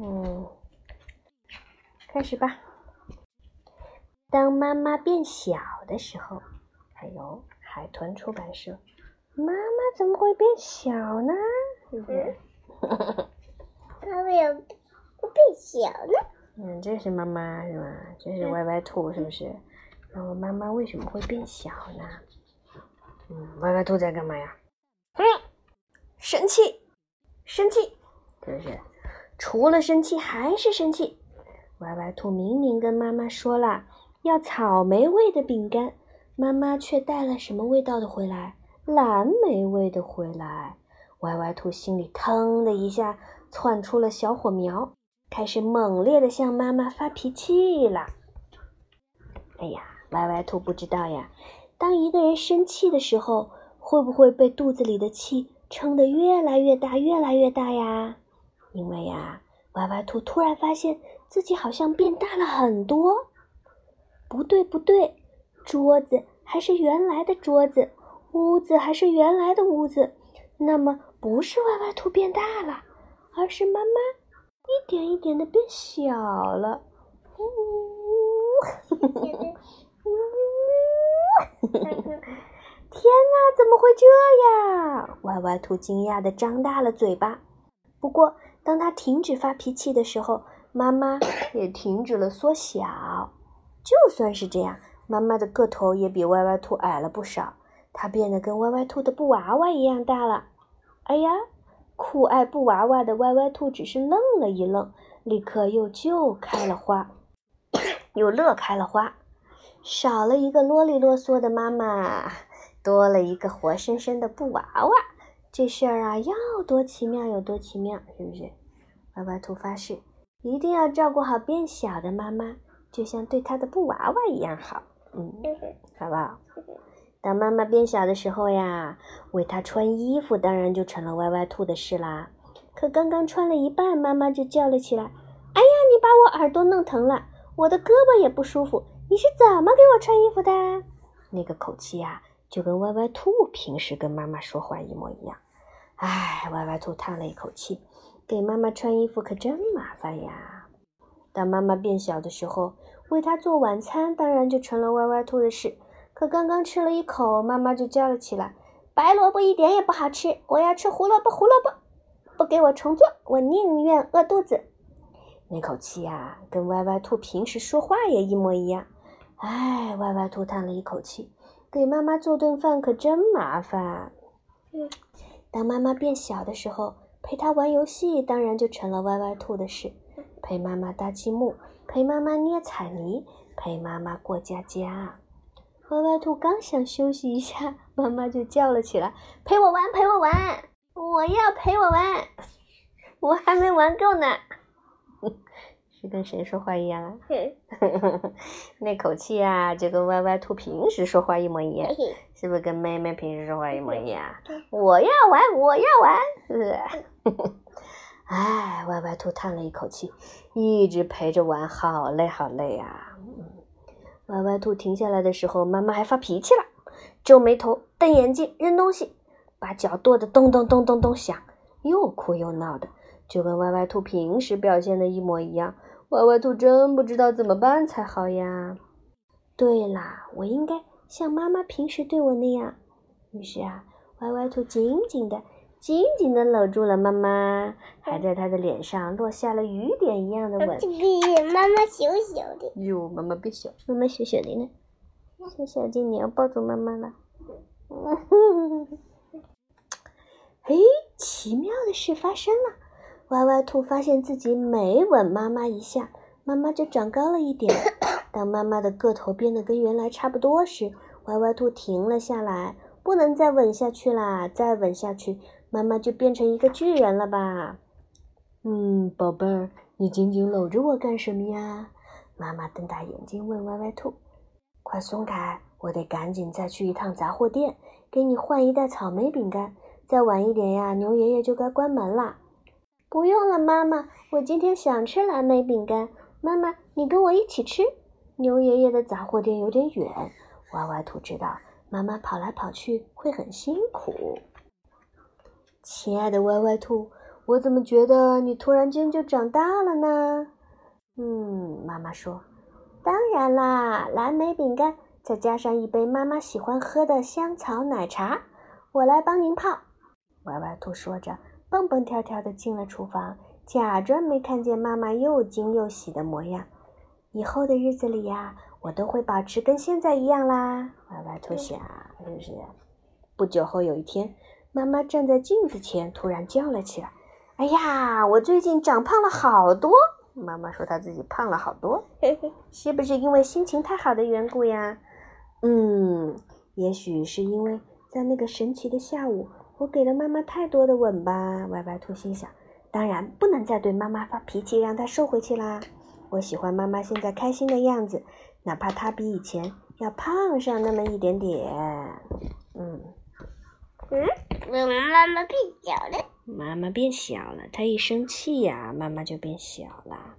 嗯，开始吧。当妈妈变小的时候，还有海豚出版社。妈妈怎么会变小呢？是不是？妈妈有会变小呢？嗯，这是妈妈是吧？这是歪歪兔是不是？然后妈妈为什么会变小呢？嗯，歪歪兔在干嘛呀？嗯，生气，生气，是不是？除了生气还是生气。歪歪兔明明跟妈妈说了要草莓味的饼干，妈妈却带了什么味道的回来？蓝莓味的回来。歪歪兔心里腾的一下窜出了小火苗，开始猛烈的向妈妈发脾气了。哎呀，歪歪兔不知道呀，当一个人生气的时候，会不会被肚子里的气撑得越来越大，越来越大呀？因为呀，歪歪兔突然发现自己好像变大了很多。不对，不对，桌子还是原来的桌子，屋子还是原来的屋子。那么不是歪歪兔变大了，而是妈妈一点一点的变小了。呜呜，天哪，怎么会这样？歪歪兔惊讶的张大了嘴巴。不过，当他停止发脾气的时候，妈妈 也停止了缩小。就算是这样，妈妈的个头也比歪歪兔矮了不少。它变得跟歪歪兔的布娃娃一样大了。哎呀，酷爱布娃娃的歪歪兔只是愣了一愣，立刻又就开了花，又乐开了花。少了一个啰里啰嗦的妈妈，多了一个活生生的布娃娃。这事儿啊，要多奇妙有多奇妙，是不是？歪歪兔发誓，一定要照顾好变小的妈妈，就像对他的布娃娃一样好。嗯，好不好？当妈妈变小的时候呀，为她穿衣服当然就成了歪歪兔的事啦。可刚刚穿了一半，妈妈就叫了起来：“哎呀，你把我耳朵弄疼了，我的胳膊也不舒服，你是怎么给我穿衣服的？”那个口气呀，就跟歪歪兔平时跟妈妈说话一模一样。唉，歪歪兔叹了一口气，给妈妈穿衣服可真麻烦呀。当妈妈变小的时候，为她做晚餐当然就成了歪歪兔的事。可刚刚吃了一口，妈妈就叫了起来：“白萝卜一点也不好吃，我要吃胡萝卜！胡萝卜，不给我重做，我宁愿饿肚子。”那口气呀，跟歪歪兔平时说话也一模一样。唉，歪歪兔叹了一口气，给妈妈做顿饭可真麻烦。嗯，当妈妈变小的时候，陪她玩游戏当然就成了歪歪兔的事。陪妈妈搭积木，陪妈妈捏彩泥，陪妈妈过家家。歪歪兔刚想休息一下，妈妈就叫了起来：“陪我玩，陪我玩！我要陪我玩，我还没玩够呢。”是跟谁说话一样啊？那口气啊，就跟歪歪兔平时说话一模一样，是不是跟妹妹平时说话一模一样？我要玩，我要玩，是不是？哎，歪歪兔叹了一口气，一直陪着玩，好累，好累啊！歪歪兔停下来的时候，妈妈还发脾气了，皱眉头、瞪眼睛、扔东西，把脚跺得咚咚咚咚咚响，又哭又闹的，就跟歪歪兔平时表现的一模一样。歪歪兔真不知道怎么办才好呀。对啦，我应该像妈妈平时对我那样。于是啊，歪歪兔紧紧的、紧紧的搂住了妈妈，还在她的脸上落下了雨点一样的吻。妈妈小小的。哟，妈妈别小，妈妈小小的呢，小小的你要抱住妈妈了。嘿，奇妙的事发生了，歪歪兔发现自己每吻妈妈一下，妈妈就长高了一点。当妈妈的个头变得跟原来差不多时，歪歪兔停了下来，不能再吻下去啦！再吻下去，妈妈就变成一个巨人了吧？嗯，宝贝儿，你紧紧搂着我干什么呀？妈妈瞪大眼睛问歪歪兔：“快松开，我得赶紧再去一趟杂货店，给你换一袋草莓饼干。再晚一点呀，牛爷爷就该关门啦。”不用了，妈妈，我今天想吃蓝莓饼干。妈妈，你跟我一起吃。牛爷爷的杂货店有点远，歪歪兔知道妈妈跑来跑去会很辛苦。亲爱的歪歪兔，我怎么觉得你突然间就长大了呢？嗯，妈妈说：“当然啦，蓝莓饼干，再加上一杯妈妈喜欢喝的香草奶茶，我来帮您泡。”歪歪兔说着，蹦蹦跳跳的进了厨房，假装没看见妈妈又惊又喜的模样。以后的日子里呀，我都会保持跟现在一样啦。歪歪兔想，是不是？不久后有一天，妈妈站在镜子前，突然叫了起来。哎呀，我最近长胖了好多。妈妈说她自己胖了好多，是不是因为心情太好的缘故呀？嗯，也许是因为在那个神奇的下午，我给了妈妈太多的吻吧。歪歪兔心想，当然不能再对妈妈发脾气，让她收回去啦。我喜欢妈妈现在开心的样子，哪怕她比以前要胖上那么一点点。嗯，嗯，我妈妈变小了。妈妈变小了，她一生气呀，妈妈就变小了。